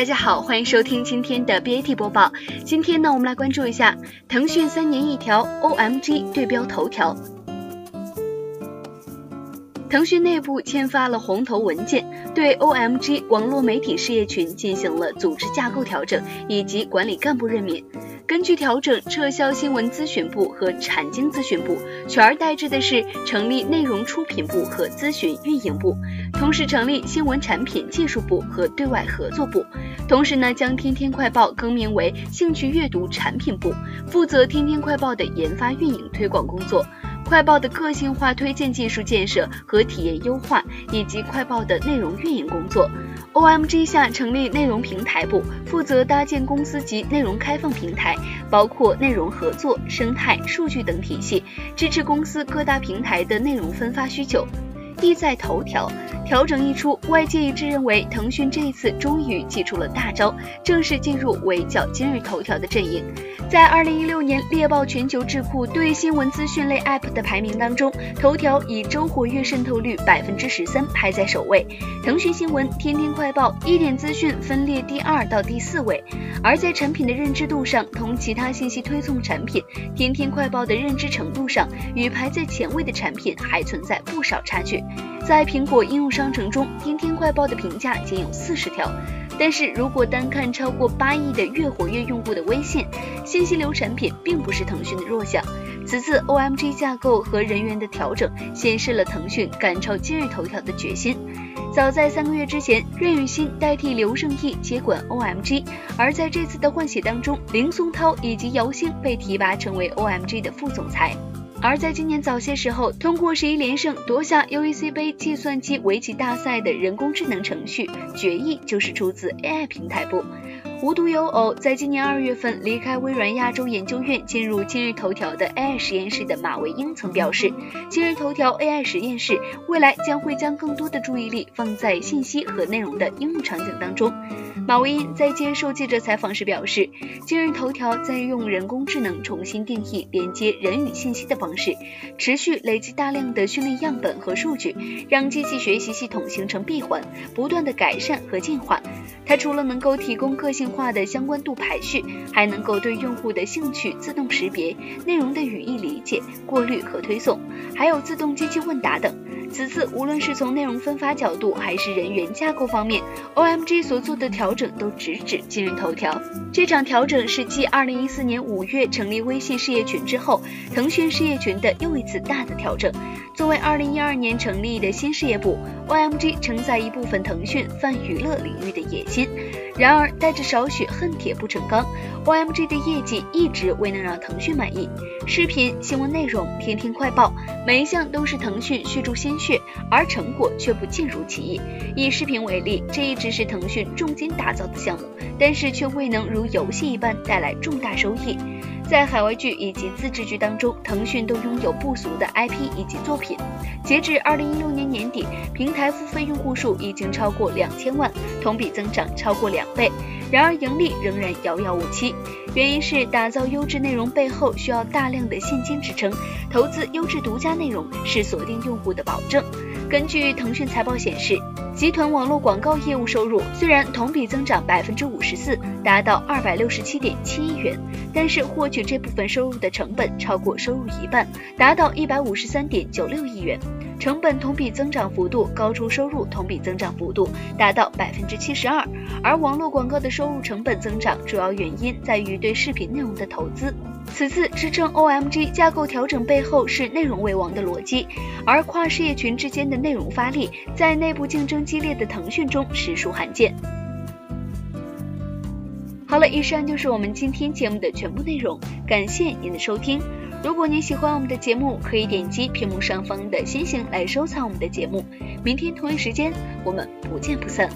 大家好，欢迎收听今天的 BAT 播报。今天呢，我们来关注一下腾讯三年一条 OMG 对标头条。腾讯内部签发了红头文件，对 OMG 网络媒体事业群进行了组织架构调整以及管理干部任免。根据调整，撤销新闻咨询部和产经咨询部，取而代之的是成立内容出品部和咨询运营部，同时成立新闻产品技术部和对外合作部。同时呢，将天天快报更名为兴趣阅读产品部，负责天天快报的研发、运营、推广工作。快报的个性化推荐技术建设和体验优化，以及快报的内容运营工作。OMG 下成立内容平台部，负责搭建公司级内容开放平台，包括内容合作、生态、数据等体系，支持公司各大平台的内容分发需求。意在头条调整一出，外界一致认为腾讯这一次终于祭出了大招，正式进入围剿今日头条的阵营。在二零一六年猎豹全球智库对新闻资讯类 App 的排名当中，头条以周活跃渗透率百分之十三排在首位，腾讯新闻、天天快报、一点资讯分列第二到第四位。而在产品的认知度上，同其他信息推送产品，天天快报的认知程度上，与排在前位的产品还存在不少差距。在苹果应用商城中，天天快报的评价仅有四十条。但是如果单看超过八亿的月活跃用户的微信信息流产品，并不是腾讯的弱项。此次 OMG 架构和人员的调整，显示了腾讯赶超今日头条的决心。早在三个月之前，任宇欣代替刘胜义接管 OMG，而在这次的换血当中，林松涛以及姚星被提拔成为 OMG 的副总裁。而在今年早些时候，通过十一连胜夺下 UEC 杯计算机围棋大赛的人工智能程序决议，就是出自 AI 平台部。无独有偶，在今年二月份离开微软亚洲研究院，进入今日头条的 AI 实验室的马维英曾表示，今日头条 AI 实验室未来将会将更多的注意力放在信息和内容的应用场景当中。马维因在接受记者采访时表示，今日头条在用人工智能重新定义连接人与信息的方式，持续累积大量的训练样本和数据，让机器学习系统形成闭环，不断的改善和进化。它除了能够提供个性化的相关度排序，还能够对用户的兴趣自动识别、内容的语义理解、过滤和推送，还有自动机器问答等。此次无论是从内容分发角度，还是人员架构方面，OMG 所做的调整都直指今日头条。这场调整是继2014年5月成立微信事业群之后，腾讯事业群的又一次大的调整。作为2012年成立的新事业部，OMG 承载一部分腾讯泛娱乐领域的野心。然而，带着少许恨铁不成钢，OMG 的业绩一直未能让腾讯满意。视频、新闻内容、天天快报，每一项都是腾讯续注心确，而成果却不尽如其意。以视频为例，这一直是腾讯重金打造的项目，但是却未能如游戏一般带来重大收益。在海外剧以及自制剧当中，腾讯都拥有不俗的 IP 以及作品。截至二零一六年年底，平台付费用户数已经超过两千万，同比增长超过两倍。然而盈利仍然遥遥无期，原因是打造优质内容背后需要大量的现金支撑，投资优质独家内容是锁定用户的保证。根据腾讯财报显示，集团网络广告业务收入虽然同比增长百分之五十四，达到二百六十七点七亿元，但是获取这部分收入的成本超过收入一半，达到一百五十三点九六亿元，成本同比增长幅度高出收入同比增长幅度，达到百分之七十二。而网络广告的收入成本增长主要原因在于对视频内容的投资。此次支撑 OMG 架构调整背后是内容为王的逻辑，而跨事业群之间的内容发力，在内部竞争激烈的腾讯中实属罕见。好了，以上就是我们今天节目的全部内容，感谢您的收听。如果您喜欢我们的节目，可以点击屏幕上方的星星来收藏我们的节目。明天同一时间，我们不见不散。